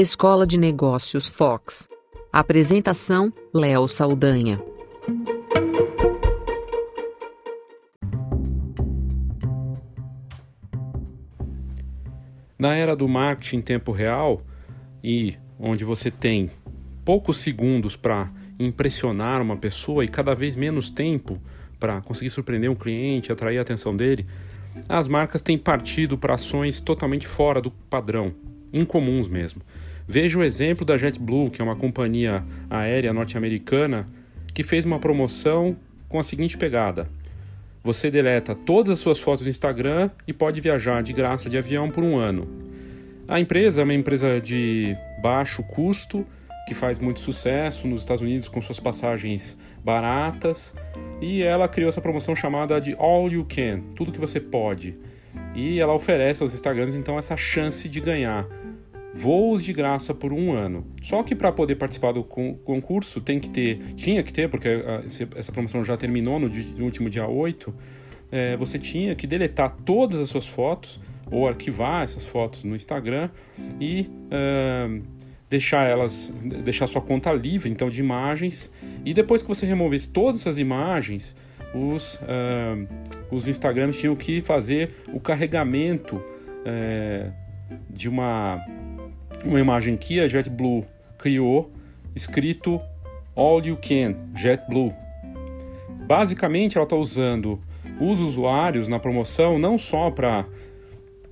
Escola de Negócios Fox. Apresentação: Léo Saldanha. Na era do marketing em tempo real e onde você tem poucos segundos para impressionar uma pessoa e cada vez menos tempo para conseguir surpreender um cliente, atrair a atenção dele, as marcas têm partido para ações totalmente fora do padrão, incomuns mesmo. Veja o exemplo da JetBlue, que é uma companhia aérea norte-americana que fez uma promoção com a seguinte pegada: você deleta todas as suas fotos do Instagram e pode viajar de graça de avião por um ano. A empresa é uma empresa de baixo custo que faz muito sucesso nos Estados Unidos com suas passagens baratas e ela criou essa promoção chamada de All You Can, tudo que você pode. E ela oferece aos Instagrams então essa chance de ganhar voos de graça por um ano. Só que para poder participar do concurso tem que ter, tinha que ter, porque ah, essa promoção já terminou no, último dia 8, é, você tinha que deletar todas as suas fotos ou arquivar essas fotos no Instagram e uh, deixar elas, deixar sua conta livre então de imagens e depois que você removesse todas essas imagens, os, uh, os Instagrams tinham que fazer o carregamento uh, de uma, uma imagem que a JetBlue criou, escrito All You Can, JetBlue. Basicamente, ela está usando os usuários na promoção não só para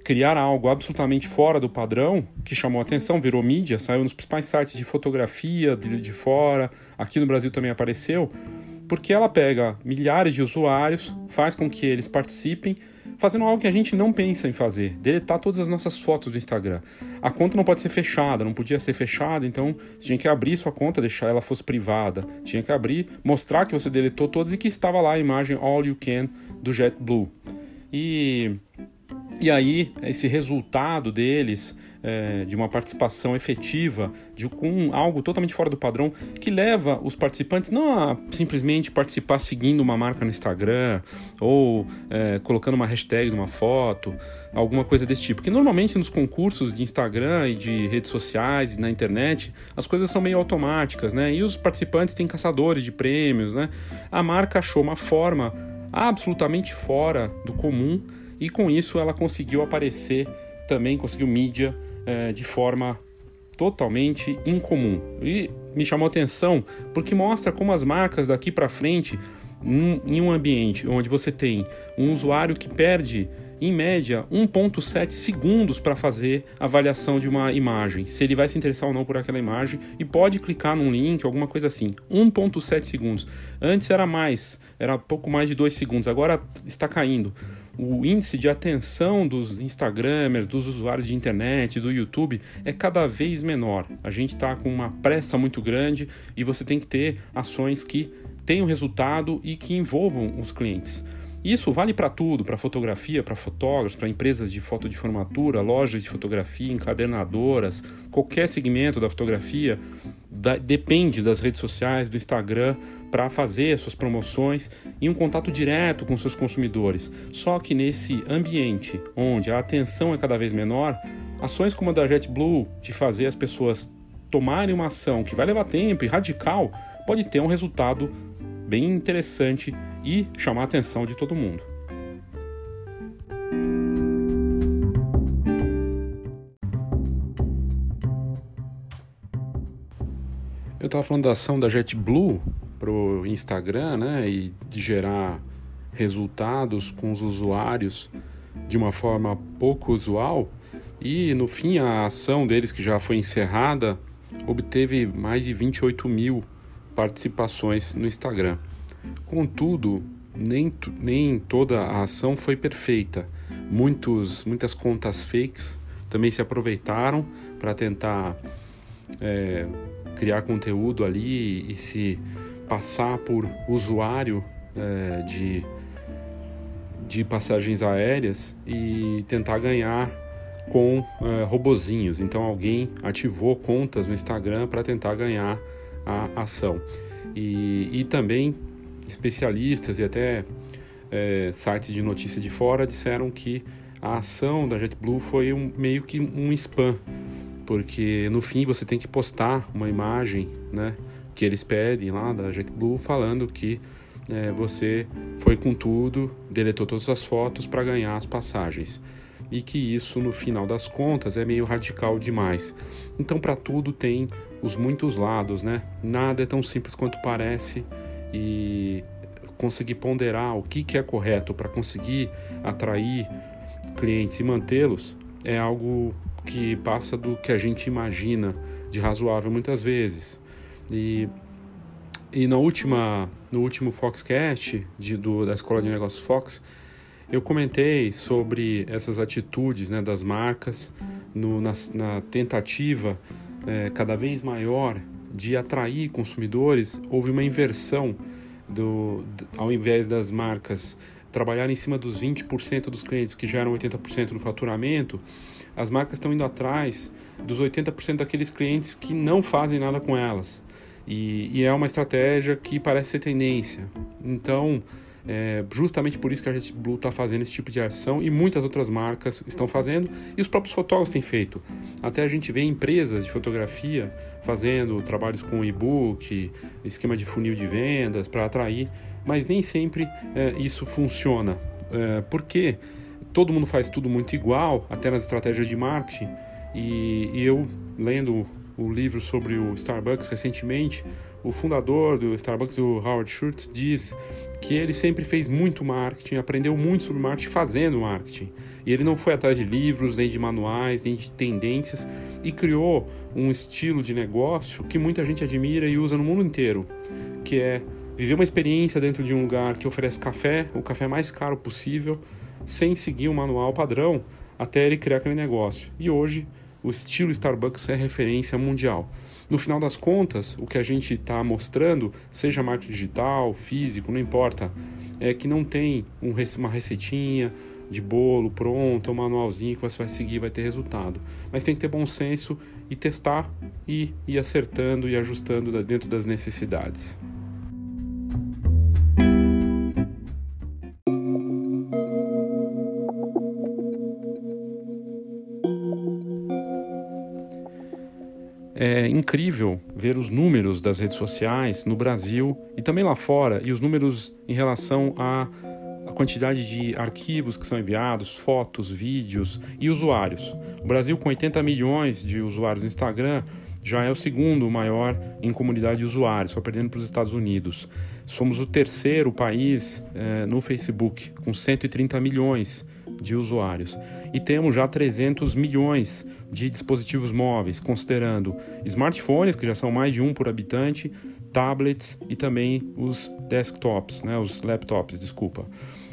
criar algo absolutamente fora do padrão, que chamou atenção, virou mídia, saiu nos principais sites de fotografia de, de fora, aqui no Brasil também apareceu, porque ela pega milhares de usuários, faz com que eles participem, fazendo algo que a gente não pensa em fazer, deletar todas as nossas fotos do Instagram. A conta não pode ser fechada, não podia ser fechada, então tinha que abrir sua conta, deixar ela fosse privada, tinha que abrir, mostrar que você deletou todas e que estava lá a imagem All You Can do JetBlue. E e aí, esse resultado deles, é, de uma participação efetiva, de com algo totalmente fora do padrão, que leva os participantes não a simplesmente participar seguindo uma marca no Instagram ou é, colocando uma hashtag numa foto, alguma coisa desse tipo. Porque normalmente nos concursos de Instagram e de redes sociais e na internet, as coisas são meio automáticas, né? E os participantes têm caçadores de prêmios, né? A marca achou uma forma absolutamente fora do comum e com isso ela conseguiu aparecer também, conseguiu mídia é, de forma totalmente incomum. E me chamou atenção porque mostra como as marcas daqui para frente, em um ambiente onde você tem um usuário que perde em média 1.7 segundos para fazer avaliação de uma imagem, se ele vai se interessar ou não por aquela imagem e pode clicar num link, alguma coisa assim. 1.7 segundos. Antes era mais, era pouco mais de 2 segundos, agora está caindo o índice de atenção dos Instagramers, dos usuários de internet, do YouTube é cada vez menor. A gente está com uma pressa muito grande e você tem que ter ações que tenham resultado e que envolvam os clientes. Isso vale para tudo, para fotografia, para fotógrafos, para empresas de foto de formatura, lojas de fotografia, encadernadoras, qualquer segmento da fotografia da, depende das redes sociais, do Instagram, para fazer suas promoções e um contato direto com seus consumidores. Só que nesse ambiente onde a atenção é cada vez menor, ações como a da JetBlue, de fazer as pessoas tomarem uma ação que vai levar tempo e radical, pode ter um resultado bem interessante e chamar a atenção de todo mundo. Eu estava falando da ação da JetBlue para o Instagram, né, e de gerar resultados com os usuários de uma forma pouco usual. E no fim, a ação deles, que já foi encerrada, obteve mais de 28 mil participações no Instagram. Contudo, nem, nem toda a ação foi perfeita. Muitos, muitas contas fakes também se aproveitaram para tentar é, criar conteúdo ali e se passar por usuário é, de, de passagens aéreas e tentar ganhar com é, robozinhos. Então alguém ativou contas no Instagram para tentar ganhar a ação. E, e também especialistas e até é, sites de notícia de fora disseram que a ação da JetBlue foi um, meio que um spam, porque no fim você tem que postar uma imagem, né, que eles pedem lá da JetBlue falando que é, você foi com tudo, deletou todas as fotos para ganhar as passagens. E que isso, no final das contas, é meio radical demais. Então, para tudo tem os muitos lados, né? Nada é tão simples quanto parece e conseguir ponderar o que, que é correto para conseguir atrair clientes e mantê-los é algo que passa do que a gente imagina de razoável muitas vezes. E, e na última, no último Foxcast de, do, da Escola de Negócios Fox, eu comentei sobre essas atitudes né, das marcas no, na, na tentativa é, cada vez maior de atrair consumidores. Houve uma inversão do, ao invés das marcas trabalhar em cima dos 20% dos clientes que geram 80% do faturamento, as marcas estão indo atrás dos 80% daqueles clientes que não fazem nada com elas. E, e é uma estratégia que parece ser tendência. Então, é justamente por isso que a JetBlue está fazendo esse tipo de ação e muitas outras marcas estão fazendo e os próprios fotógrafos têm feito. Até a gente vê empresas de fotografia fazendo trabalhos com e-book, esquema de funil de vendas para atrair, mas nem sempre é, isso funciona. É, porque todo mundo faz tudo muito igual, até nas estratégias de marketing. E, e eu, lendo o livro sobre o Starbucks recentemente, o fundador do Starbucks, o Howard Schultz, diz que ele sempre fez muito marketing, aprendeu muito sobre marketing fazendo marketing. E ele não foi atrás de livros, nem de manuais, nem de tendências e criou um estilo de negócio que muita gente admira e usa no mundo inteiro, que é viver uma experiência dentro de um lugar que oferece café, o café mais caro possível, sem seguir um manual padrão, até ele criar aquele negócio. E hoje o estilo Starbucks é referência mundial. No final das contas, o que a gente está mostrando, seja marketing digital, físico, não importa, é que não tem um, uma receitinha de bolo pronto, um manualzinho que você vai seguir vai ter resultado. Mas tem que ter bom senso e testar e ir acertando e ajustando dentro das necessidades. É incrível ver os números das redes sociais no Brasil e também lá fora, e os números em relação à, quantidade de arquivos que são enviados, fotos, vídeos e usuários. O Brasil, com 80 milhões de usuários no Instagram, já é o segundo maior em comunidade de usuários, só perdendo para os Estados Unidos. Somos o terceiro país é, no Facebook, com 130 milhões de usuários. E temos já 300 milhões de dispositivos móveis, considerando smartphones, que já são mais de um por habitante, tablets e também os desktops, né, os laptops, desculpa.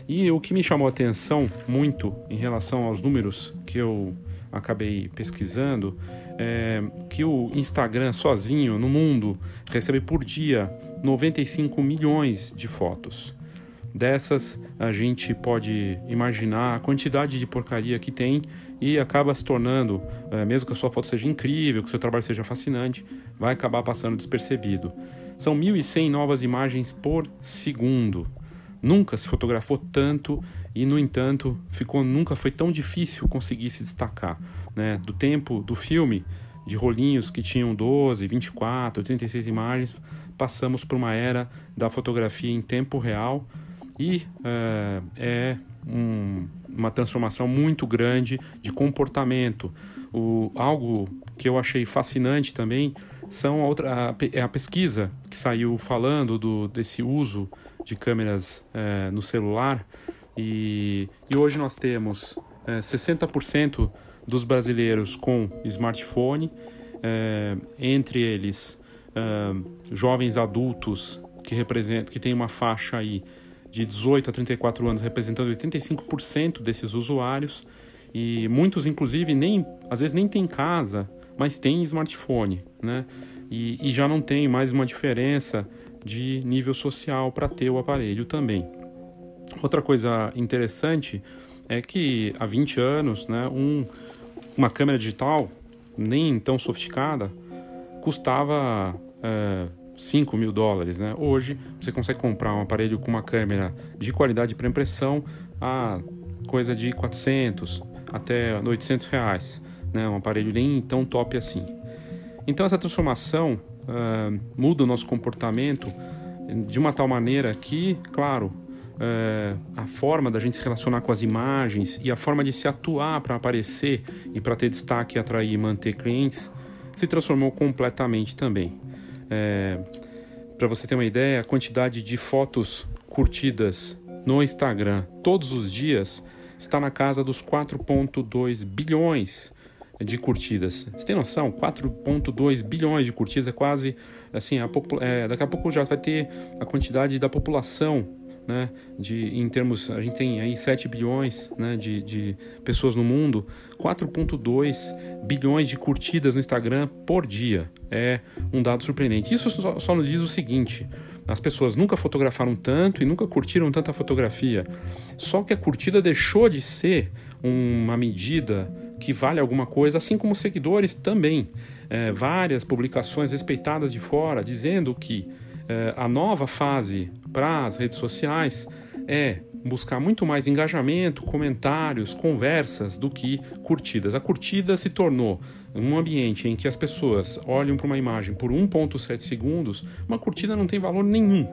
E o que me chamou a atenção muito em relação aos números que eu acabei pesquisando é que o Instagram sozinho no mundo recebe por dia 95 milhões de fotos. Dessas, a gente pode imaginar a quantidade de porcaria que tem e acaba se tornando, é, mesmo que a sua foto seja incrível, que o seu trabalho seja fascinante, vai acabar passando despercebido. São 1.100 novas imagens por segundo. Nunca se fotografou tanto e, no entanto, ficou nunca foi tão difícil conseguir se destacar. Né? Do tempo do filme, de rolinhos que tinham 12, 24, 36 imagens, passamos por uma era da fotografia em tempo real e uh, é um, uma transformação muito grande de comportamento. O, algo que eu achei fascinante também são a outra, a, é a pesquisa que saiu falando do, desse uso de câmeras uh, no celular e, e, hoje nós temos uh, eh, 60% dos brasileiros com smartphone, entre eles jovens adultos que representam que tem uma faixa aí de 18 a 34 anos, representando 85% desses usuários. E muitos, inclusive, nem às vezes nem tem casa, mas tem smartphone, né? E, e já não tem mais uma diferença de nível social para ter o aparelho também. Outra coisa interessante é que há 20 anos, né, um, uma câmera digital, nem tão sofisticada, custava é, 5 mil dólares. Né? Hoje você consegue comprar um aparelho com uma câmera de qualidade para impressão a coisa de 400 até 800 reais. né? um aparelho nem tão top assim. Então essa transformação uh, muda o nosso comportamento de uma tal maneira que, claro, uh, a forma da gente se relacionar com as imagens e a forma de se atuar para aparecer e para ter destaque, atrair e manter clientes se transformou completamente também. É, para você ter uma ideia, a quantidade de fotos curtidas no Instagram todos os dias está na casa dos 4,2 bilhões de curtidas. Você tem noção? 4,2 bilhões de curtidas é quase assim, a, é, daqui a pouco já vai ter a quantidade da população né, de, em termos, a gente tem aí 7 bilhões né, de, de pessoas no mundo, 4,2 bilhões de curtidas no Instagram por dia. É um dado surpreendente. Isso só, só nos diz o seguinte: as pessoas nunca fotografaram tanto e nunca curtiram tanta fotografia. Só que a curtida deixou de ser uma medida que vale alguma coisa, assim como seguidores também. É, várias publicações respeitadas de fora dizendo que é, a nova fase para as redes sociais é buscar muito mais engajamento, comentários, conversas do que curtidas. A curtida se tornou um ambiente em que as pessoas olham para uma imagem por 1,7 segundos, uma curtida não tem valor nenhum.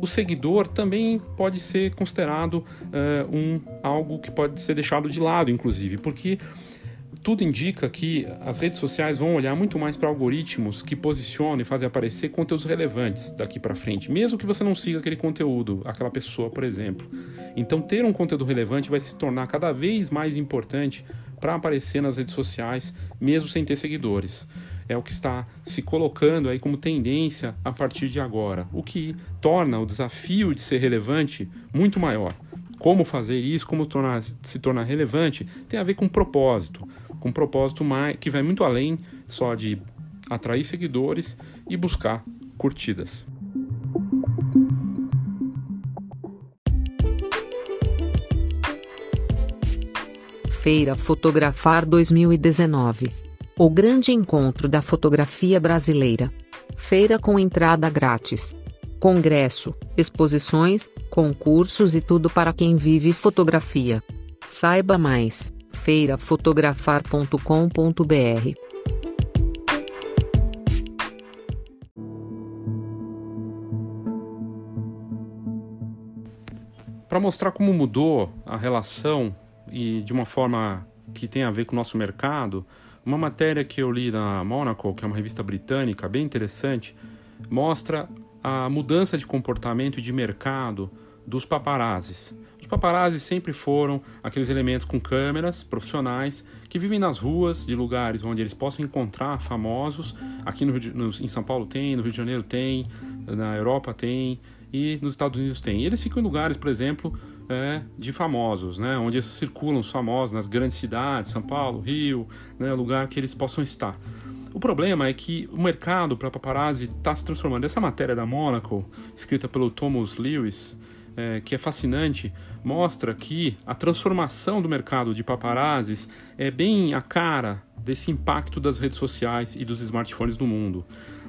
O seguidor também pode ser considerado uh, um algo que pode ser deixado de lado, inclusive, porque tudo indica que as redes sociais vão olhar muito mais para algoritmos que posicionam e fazem aparecer conteúdos relevantes daqui para frente, mesmo que você não siga aquele conteúdo, aquela pessoa, por exemplo. Então, ter um conteúdo relevante vai se tornar cada vez mais importante para aparecer nas redes sociais, mesmo sem ter seguidores. É o que está se colocando aí como tendência a partir de agora, o que torna o desafio de ser relevante muito maior. Como fazer isso, como tornar, se tornar relevante, tem a ver com propósito com um propósito mais, que vai muito além só de atrair seguidores e buscar curtidas. Feira Fotografar 2019 O grande encontro da fotografia brasileira. Feira com entrada grátis. Congresso, exposições, concursos e tudo para quem vive fotografia. Saiba mais feirafotografar.com.br. Para mostrar como mudou a relação e de uma forma que tem a ver com o nosso mercado, uma matéria que eu li na Monaco, que é uma revista britânica bem interessante, mostra a mudança de comportamento e de mercado dos paparazzis. Os paparazzis sempre foram aqueles elementos com câmeras profissionais que vivem nas ruas de lugares onde eles possam encontrar famosos. Aqui no, no, em São Paulo tem, no Rio de Janeiro tem, na Europa tem e nos Estados Unidos tem. Eles ficam em lugares, por exemplo, é, de famosos, né? onde circulam os famosos nas grandes cidades, São Paulo, Rio, né? lugar que eles possam estar. O problema é que o mercado para paparazzi está se transformando. Essa matéria da Monaco, escrita pelo Thomas Lewis, é, que é fascinante, mostra que a transformação do mercado de paparazzis é bem a cara desse impacto das redes sociais e dos smartphones no mundo.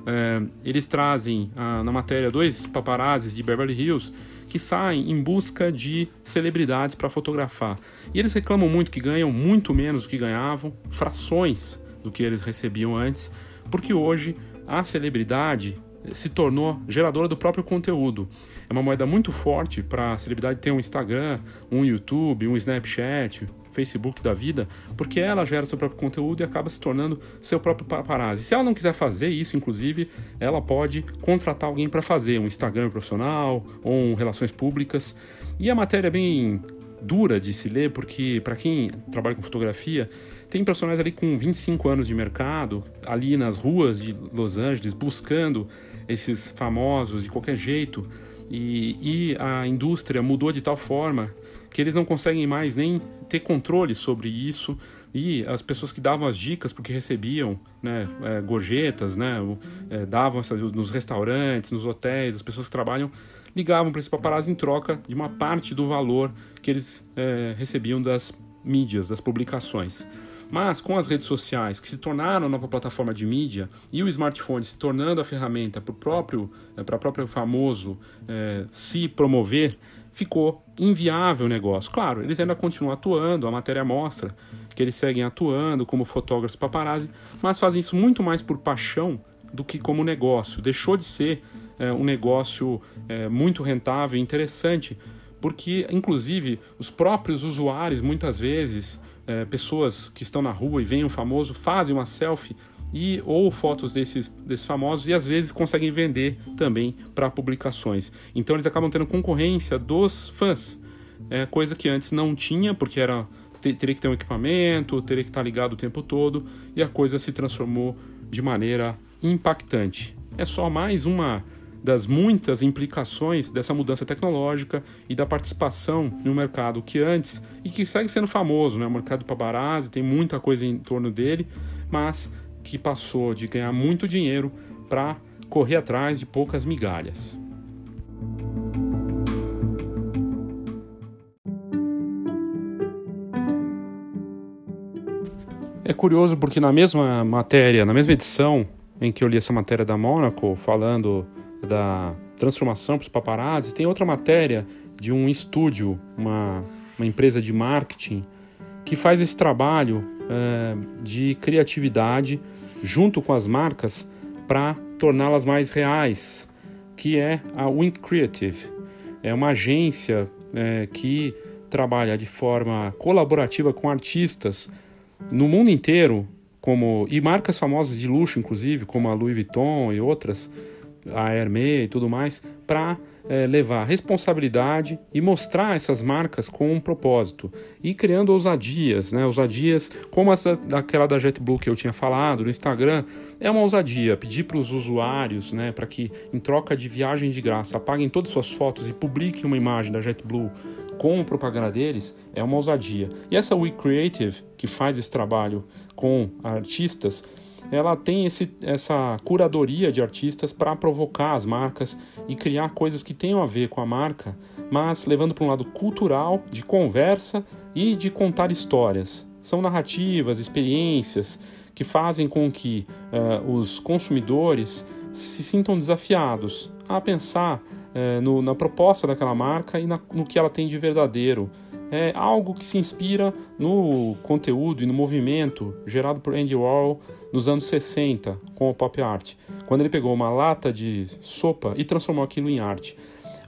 É, eles trazem ah, na matéria dois paparazzis de Beverly Hills que saem em busca de celebridades para fotografar. E eles reclamam muito que ganham muito menos do que ganhavam, frações do que eles recebiam antes, porque hoje a celebridade se tornou geradora do próprio conteúdo. É uma moeda muito forte para a celebridade ter um Instagram, um YouTube, um Snapchat, Facebook da vida, porque ela gera seu próprio conteúdo e acaba se tornando seu próprio paparazzi. Se ela não quiser fazer isso, inclusive, ela pode contratar alguém para fazer, um Instagram profissional ou um relações públicas. E a matéria é bem dura de se ler, porque para quem trabalha com fotografia, tem personagens ali com 25 anos de mercado, ali nas ruas de Los Angeles, buscando esses famosos de qualquer jeito. E, e, a indústria mudou de tal forma que eles não conseguem mais nem ter controle sobre isso. E as pessoas que davam as dicas, porque recebiam né, é, gorjetas, né, é, davam essas, nos restaurantes, nos hotéis, as pessoas que trabalham ligavam para esse paparazzi em troca de uma parte do valor que eles é, recebiam das mídias, das publicações. Mas com as redes sociais, que se tornaram a nova plataforma de mídia, e o smartphone se tornando a ferramenta para o próprio, é, para próprio famoso é, se promover, ficou inviável o negócio. Claro, eles ainda continuam atuando, a matéria mostra que eles seguem atuando como fotógrafos paparazzi, mas fazem isso muito mais por paixão do que como negócio. Deixou de ser é, um negócio é, muito rentável e interessante, porque, inclusive, os próprios usuários, muitas vezes, é, pessoas que estão na rua e veem um famoso, fazem uma selfie e ou fotos desses, desses famosos e às vezes conseguem vender também para publicações. Então eles acabam tendo concorrência dos fãs, é coisa que antes não tinha porque era teria que ter um equipamento, teria que estar ligado o tempo todo e a coisa se transformou de maneira impactante. É só mais uma das muitas implicações dessa mudança tecnológica e da participação no mercado que antes e que segue sendo famoso, né? O mercado paparazzi tem muita coisa em torno dele, mas que passou de ganhar muito dinheiro para correr atrás de poucas migalhas. É curioso porque na mesma matéria, na mesma edição em que eu li essa matéria da Monaco falando da transformação para os paparazzi, tem outra matéria de um estúdio, uma, uma empresa de marketing que faz esse trabalho é, de criatividade junto com as marcas para torná-las mais reais, que é a Wink Creative. É uma agência é, que trabalha de forma colaborativa com artistas no mundo inteiro, como e marcas famosas de luxo, inclusive, como a Louis Vuitton e outras, a Hermès e tudo mais, para é, levar responsabilidade e mostrar essas marcas com um propósito e criando ousadias, né? Ousadias como essa daquela da JetBlue que eu tinha falado no Instagram é uma ousadia pedir para os usuários, né, para que em troca de viagem de graça apaguem todas suas fotos e publiquem uma imagem da JetBlue com a propaganda deles é uma ousadia. E essa We Creative que faz esse trabalho com artistas ela tem esse, essa curadoria de artistas para provocar as marcas e criar coisas que tenham a ver com a marca, mas levando para um lado cultural, de conversa e de contar histórias. São narrativas, experiências que fazem com que uh, os consumidores se sintam desafiados a pensar uh, no, na proposta daquela marca e na, no que ela tem de verdadeiro é algo que se inspira no conteúdo e no movimento gerado por Andy Warhol nos anos 60 com o pop art, quando ele pegou uma lata de sopa e transformou aquilo em arte.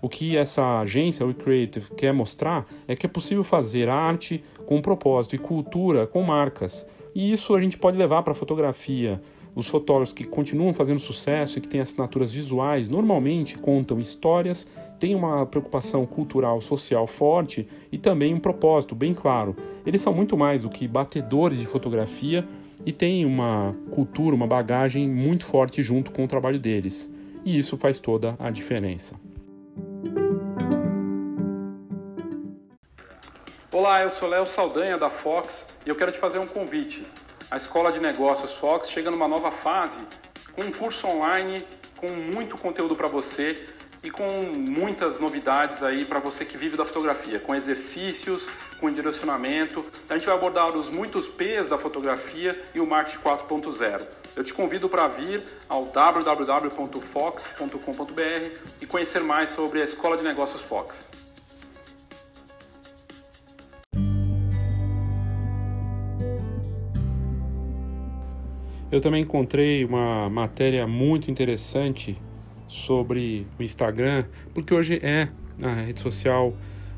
O que essa agência, o Creative, quer mostrar é que é possível fazer arte com propósito e cultura com marcas. E isso a gente pode levar para a fotografia, os fotógrafos que continuam fazendo sucesso e que têm assinaturas visuais normalmente contam histórias, têm uma preocupação cultural, social forte e também um propósito bem claro. Eles são muito mais do que batedores de fotografia e têm uma cultura, uma bagagem muito forte junto com o trabalho deles. E isso faz toda a diferença. Olá, eu sou Léo Saldanha da Fox e eu quero te fazer um convite a Escola de Negócios Fox chega numa nova fase com um curso online com muito conteúdo para você e com muitas novidades aí para você que vive da fotografia, com exercícios, com direcionamento. A gente vai abordar os muitos P's da fotografia e o marketing 4.0. Eu te convido para vir ao www.fox.com.br e conhecer mais sobre a Escola de Negócios Fox. Eu também encontrei uma matéria muito interessante sobre o Instagram, porque hoje é a rede social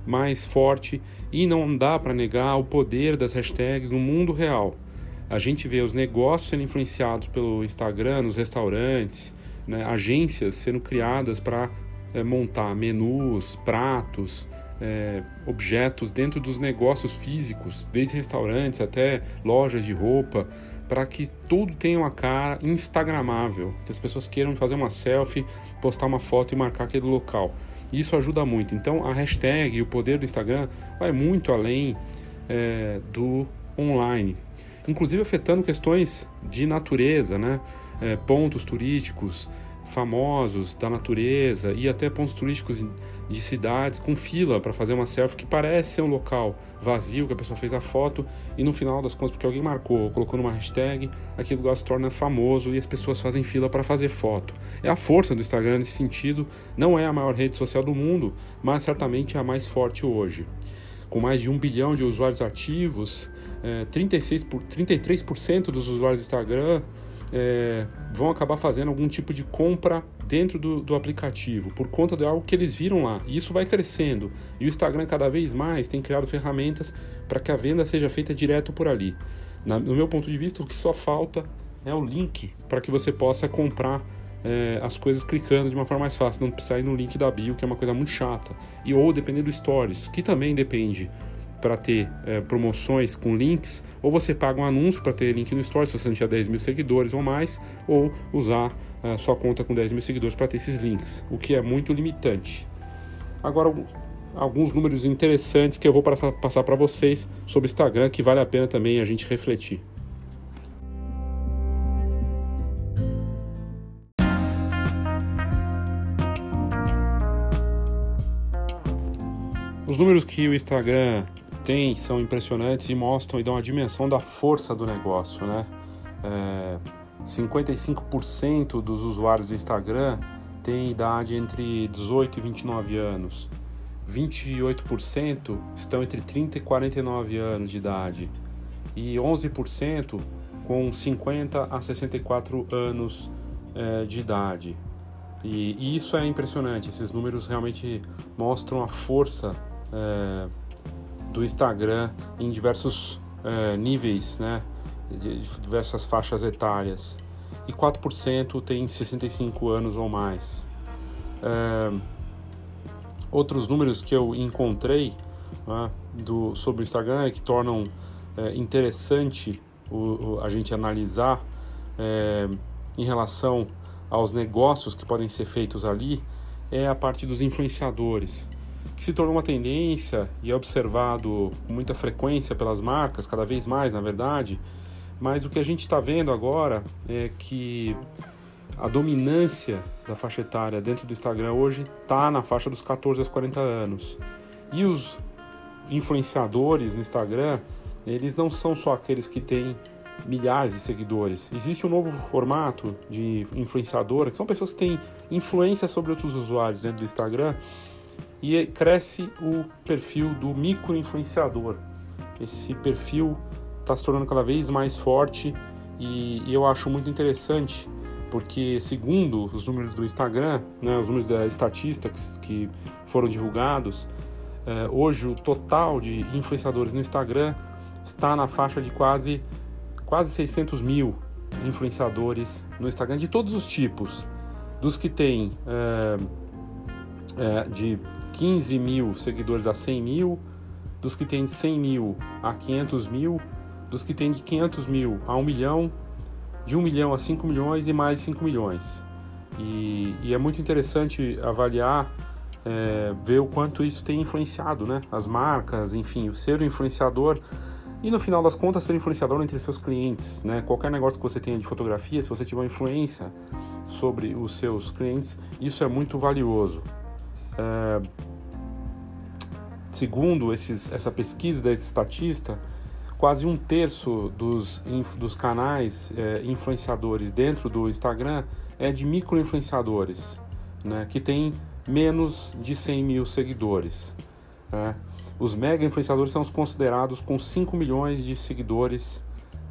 mais forte e não dá para negar o poder das hashtags no mundo real. A gente vê os negócios sendo influenciados pelo Instagram, nos restaurantes, né, agências sendo criadas para é, montar menus, pratos, é, objetos dentro dos negócios físicos, desde restaurantes até lojas de roupa para que tudo tenha uma cara instagramável, que as pessoas queiram fazer uma selfie, postar uma foto e marcar aquele local. Isso ajuda muito. Então a hashtag e o poder do Instagram vai muito além é, do online, inclusive afetando questões de natureza, né? É, pontos turísticos famosos da natureza e até pontos turísticos de cidades com fila para fazer uma selfie que parece ser um local vazio, que a pessoa fez a foto e no final das contas, porque alguém marcou ou colocou numa hashtag, aquele lugar se torna famoso e as pessoas fazem fila para fazer foto. É a força do Instagram nesse sentido, não é a maior rede social do mundo, mas certamente é a mais forte hoje. Com mais de um bilhão de usuários ativos, é, 36 por, 33% dos usuários do Instagram é, vão acabar fazendo algum tipo de compra dentro do, do, aplicativo por conta de algo que eles viram lá. E isso vai crescendo. E o Instagram, cada vez mais, tem criado ferramentas para que a venda seja feita direto por ali. Na, no meu ponto de vista, o que só falta é o link para que você possa comprar é, as coisas clicando de uma forma mais fácil, não precisar ir no link da bio, que é uma coisa muito chata. E ou depender do Stories, que também depende para ter é, promoções com links, ou você paga um anúncio para ter link no Stories se você não tiver 10 mil seguidores ou mais, ou usar sua conta com 10 mil seguidores para ter esses links, o que é muito limitante. Agora, alguns números interessantes que eu vou passar para vocês sobre o Instagram que vale a pena também a gente refletir. Os números que o Instagram tem são impressionantes e mostram e dão a dimensão da força do negócio, né? É, 55% dos usuários do Instagram têm idade entre 18 e 29 anos. 28% estão entre 30 e 49 anos de idade. E 11% com 50 a 64 anos é, de idade. E, e, isso é impressionante, esses números realmente mostram a força é, do Instagram em diversos é, níveis, né, de diversas faixas etárias. E 4% tem 65 anos ou mais. É, outros números que eu encontrei né, do, sobre o Instagram que tornam é, interessante o, o, a gente analisar é, em relação aos negócios que podem ser feitos ali é a parte dos influenciadores que se tornou uma tendência e é observado com muita frequência pelas marcas, cada vez mais, na verdade. Mas o que a gente está vendo agora é que a dominância da faixa etária dentro do Instagram hoje está na faixa dos 14 aos 40 anos. E os influenciadores no Instagram, eles não são só aqueles que têm milhares de seguidores. Existe um novo formato de influenciador, que são pessoas que têm influência sobre outros usuários dentro do Instagram e cresce o perfil do micro-influenciador. Esse perfil está se tornando cada vez mais forte e, e, eu acho muito interessante porque, segundo os números do Instagram, né, os números da estatística que foram divulgados, eh, hoje o total de influenciadores no Instagram está na faixa de quase, quase 600 mil influenciadores no Instagram de todos os tipos, dos que têm eh, eh, de 15 mil seguidores a 100 mil, dos que têm de 100 mil a 500 mil, dos que têm de 500 mil a 1 milhão, de 1 milhão a 5 milhões e mais 5 milhões. E, e é muito interessante avaliar, é, ver o quanto isso tem influenciado né? as marcas, enfim, o ser o influenciador e no final das contas ser influenciador entre seus clientes. Né? Qualquer negócio que você tenha de fotografia, se você tiver influência sobre os seus clientes, isso é muito valioso. É, segundo esses, essa pesquisa desse estatista, quase um terço dos, dos canais é, influenciadores dentro do Instagram é de micro-influenciadores, né, que tem menos de 100 mil seguidores. Né? Os mega influenciadores são os considerados com 5 milhões de seguidores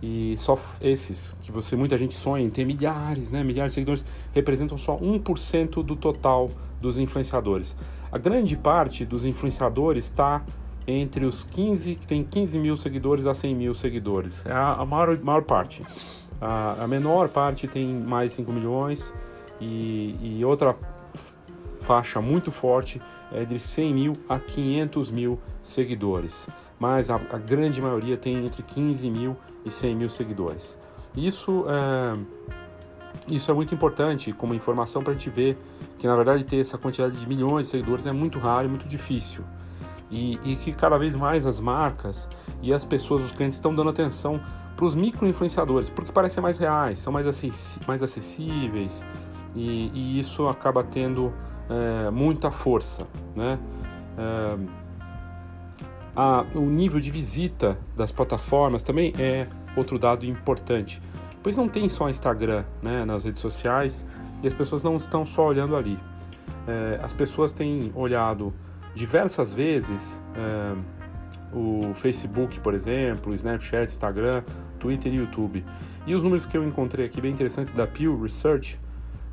e só esses, que você muita gente sonha em ter milhares, né, milhares de seguidores, representam só 1% do total dos influenciadores. A grande parte dos influenciadores está entre os 15, que tem 15 mil seguidores a 100 mil seguidores. É a, a maior, maior parte. A, a, menor parte tem mais 5 milhões e, e outra faixa muito forte é de 100 mil a 500 mil seguidores. Mas a, a grande maioria tem entre 15 mil e 100 mil seguidores. Isso é, isso é muito importante como informação para a gente ver que, na verdade, ter essa quantidade de milhões de seguidores é muito raro e muito difícil. E, e que cada vez mais as marcas e as pessoas, os clientes, estão dando atenção para os micro-influenciadores, porque parecem mais reais, são mais, mais acessíveis e, e, isso acaba tendo é, muita força, né? É, a, o nível de visita das plataformas também é outro dado importante, pois não tem só Instagram né, nas redes sociais e as pessoas não estão só olhando ali. É, as pessoas têm olhado diversas vezes é, o Facebook, por exemplo, Snapchat, Instagram, Twitter e YouTube. E os números que eu encontrei aqui bem interessantes da Pew Research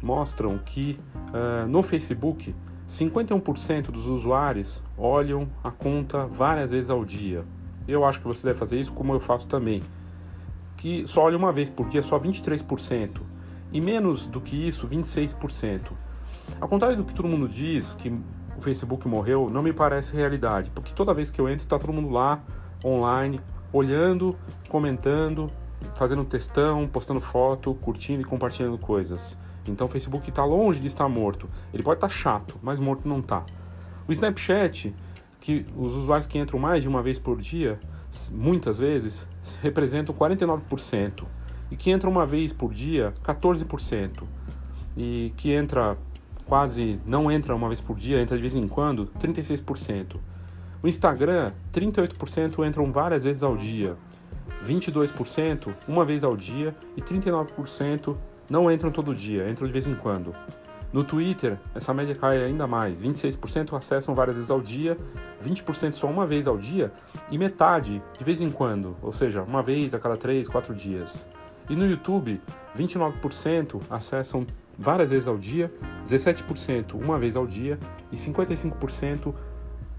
mostram que uh, no Facebook 51% dos usuários olham a conta várias vezes ao dia. Eu acho que você deve fazer isso como eu faço também. Que só olha uma vez por dia, só 23%. E menos do que isso, 26%. Ao contrário do que todo mundo diz, que Facebook morreu, não me parece realidade. Porque toda vez que eu entro, está todo mundo lá, online, olhando, comentando, fazendo textão, postando foto, curtindo e compartilhando coisas. Então o Facebook está longe de estar morto. Ele pode estar tá chato, mas morto não está. O Snapchat, que os usuários que entram mais de uma vez por dia, muitas vezes, representam 49%. E que entra uma vez por dia, 14%. E que entra quase, não entra uma vez por dia, entra de vez em quando, 36%. O Instagram, 38% entram várias vezes ao dia. 22% uma vez ao dia e 39% não entram todo dia, entram de vez em quando. No Twitter, essa média cai ainda mais: 26% acessam várias vezes ao dia, 20% só uma vez ao dia e metade de vez em quando, ou seja, uma vez a cada 3, 4 dias. E no YouTube, 29% acessam várias vezes ao dia, 17% uma vez ao dia e 55%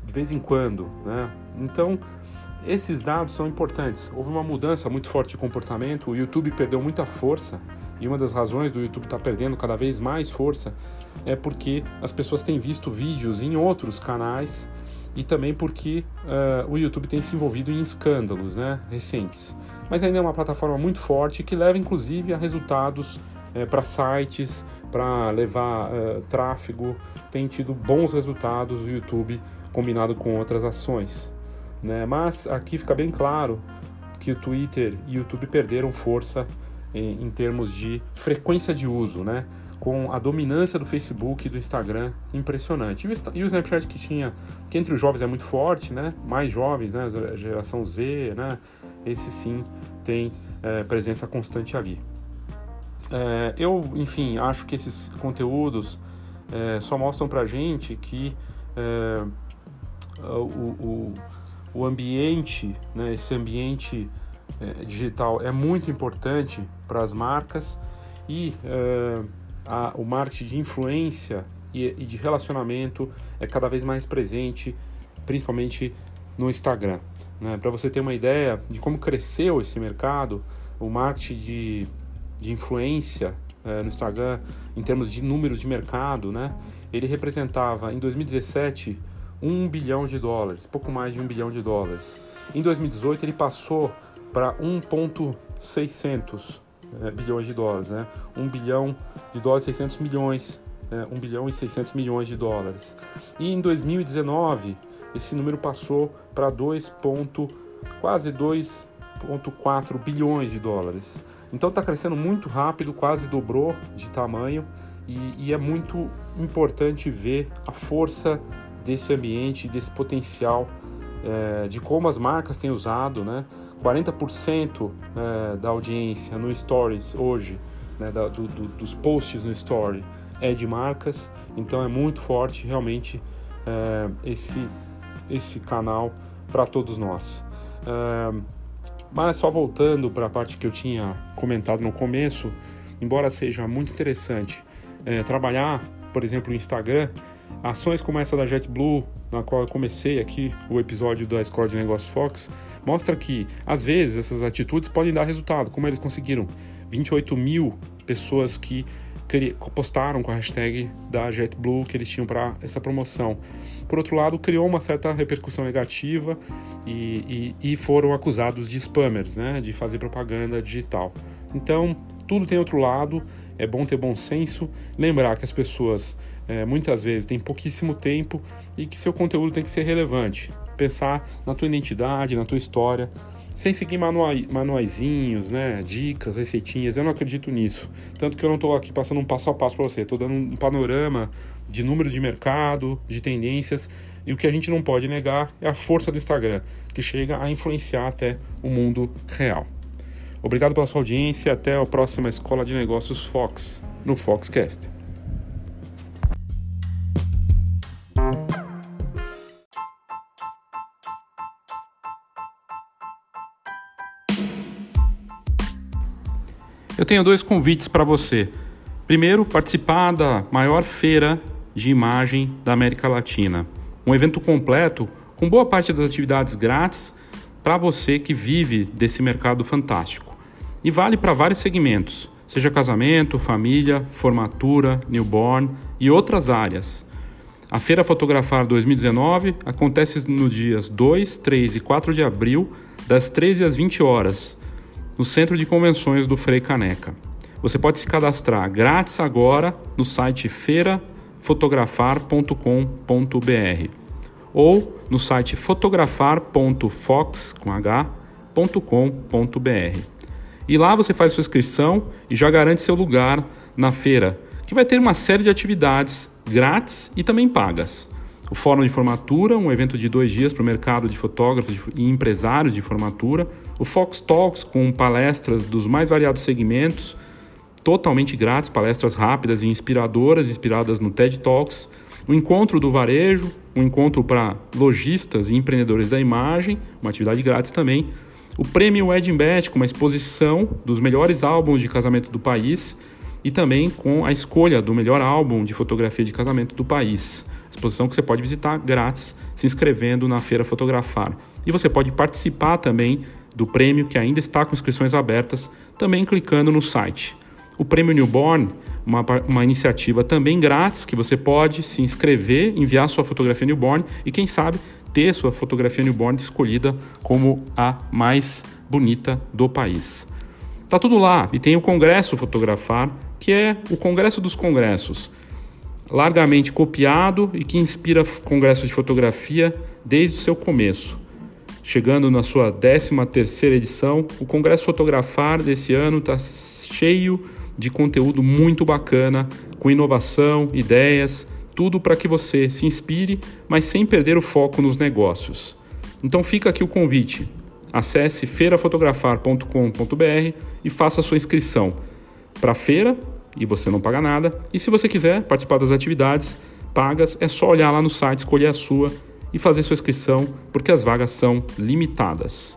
de vez em quando. Né? Então, esses dados são importantes. Houve uma mudança muito forte de comportamento, o YouTube perdeu muita força e uma das razões do YouTube estar tá perdendo cada vez mais força é porque as pessoas têm visto vídeos em outros canais e também porque uh, o YouTube tem se envolvido em escândalos né, recentes. Mas ainda é uma plataforma muito forte que leva inclusive a resultados uh, para sites, para levar uh, tráfego, tem tido bons resultados o YouTube combinado com outras ações. Né? Mas aqui fica bem claro que o Twitter e o YouTube perderam força em, em termos de frequência de uso, né? com a dominância do Facebook e do Instagram impressionante. E o, Snapchat que tinha, que entre os jovens é muito forte, né? Mais jovens, né? Geração Z, né? Esse sim tem é, presença constante ali. É, eu, enfim, acho que esses conteúdos é, só mostram pra gente que é, o, o o ambiente, né, esse ambiente é, digital é muito importante para as marcas e é, a, o marketing de influência e, e, de relacionamento é cada vez mais presente, principalmente no Instagram. Né? Para você ter uma ideia de como cresceu esse mercado, o marketing de, de influência é, no Instagram, em termos de números de mercado, né? ele representava em 2017 1 bilhão de dólares, pouco mais de 1 bilhão de dólares. Em 2018 ele passou para 1.600 é, bilhões de dólares, né? 1 bilhão de dólares 600 milhões, é, 1 bilhão e 600 milhões de dólares. E em 2019 esse número passou para 2. quase 2.4 bilhões de dólares. Então está crescendo muito rápido, quase dobrou de tamanho e, e é muito importante ver a força desse ambiente, desse potencial, é, de como as marcas têm usado, né? 40% é, da audiência no Stories hoje, né, da, do, do, dos posts no Story, é de marcas, então é muito forte realmente é, esse, esse canal para todos nós. Mas só voltando para a parte que eu tinha comentado no começo, embora seja muito interessante é, trabalhar, por exemplo, o Instagram, Ações como essa da JetBlue, na qual eu comecei aqui o episódio da Escola de Negócios Fox, mostra que, às vezes, essas atitudes podem dar resultado, como eles conseguiram. 28 mil pessoas que postaram com a hashtag da JetBlue que eles tinham para essa promoção. Por outro lado, criou uma certa repercussão negativa e, e, e foram acusados de spammers, né, de fazer propaganda digital. Então, tudo tem outro lado, é bom ter bom senso, lembrar que as pessoas é, muitas vezes têm pouquíssimo tempo e que seu conteúdo tem que ser relevante. Pensar na tua identidade, na tua história sem seguir manuai, manuaizinhos, né, dicas, receitinhas. Eu não acredito nisso. Tanto que eu não estou aqui passando um passo a passo para você. Estou dando um panorama de número de mercado, de tendências. E o que a gente não pode negar é a força do Instagram, que chega a influenciar até o mundo real. Obrigado pela sua audiência e até a próxima Escola de Negócios Fox, no Foxcast. Eu tenho dois convites para você. Primeiro, participar da maior feira de imagem da América Latina. Um evento completo com boa parte das atividades grátis para você que vive desse mercado fantástico. E vale para vários segmentos, seja casamento, família, formatura, newborn e outras áreas. A Feira Fotografar 2019 acontece nos dias 2, 3 e 4 de abril, das 13 às 20 horas no Centro de Convenções do Frei Caneca. Você pode se cadastrar grátis agora no site feirafotografar.com.br ou no site fotografar.fox.com.br. E lá você faz sua inscrição e já garante seu lugar na feira, que vai ter uma série de atividades grátis e também pagas. O Fórum de Formatura, um evento de dois dias para o mercado de fotógrafos e empresários de formatura. O Fox Talks, com palestras dos mais variados segmentos, totalmente grátis, palestras rápidas e inspiradoras, inspiradas no TED Talks. O Encontro do Varejo, um encontro para lojistas e empreendedores da imagem, uma atividade grátis também. O Prêmio Wedding Bet, com uma exposição dos melhores álbuns de casamento do país e também com a escolha do melhor álbum de fotografia de casamento do país exposição que você pode visitar grátis se inscrevendo na Feira Fotografar. E você pode participar também do prêmio que ainda está com inscrições abertas, também clicando no site. O Prêmio Newborn, uma, uma iniciativa também grátis que você pode se inscrever, enviar sua fotografia newborn e, quem sabe, ter sua fotografia newborn escolhida como a mais bonita do país. Tá tudo lá e tem o Congresso Fotografar, que é o Congresso dos Congressos largamente copiado e que inspira congressos de fotografia desde o seu começo. Chegando na sua 13ª edição, o Congresso Fotografar desse ano está cheio de conteúdo muito bacana, com inovação, ideias, tudo para que você se inspire, mas sem perder o foco nos negócios. Então fica aqui o convite. Acesse feirafotografar.com.br e faça sua inscrição para a feira e você não paga nada. E se você quiser participar das atividades pagas, é só olhar lá no site, escolher a sua e fazer sua inscrição, porque as vagas são limitadas.